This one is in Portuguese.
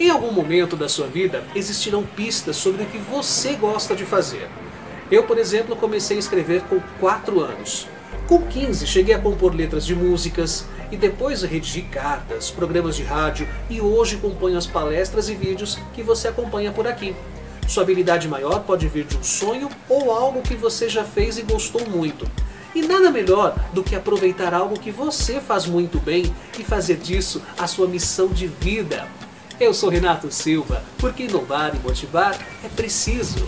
Em algum momento da sua vida existirão pistas sobre o que você gosta de fazer. Eu, por exemplo, comecei a escrever com 4 anos. Com 15 cheguei a compor letras de músicas e depois redigi cartas, programas de rádio e hoje componho as palestras e vídeos que você acompanha por aqui. Sua habilidade maior pode vir de um sonho ou algo que você já fez e gostou muito. E nada melhor do que aproveitar algo que você faz muito bem e fazer disso a sua missão de vida. Eu sou Renato Silva, porque inovar e motivar é preciso.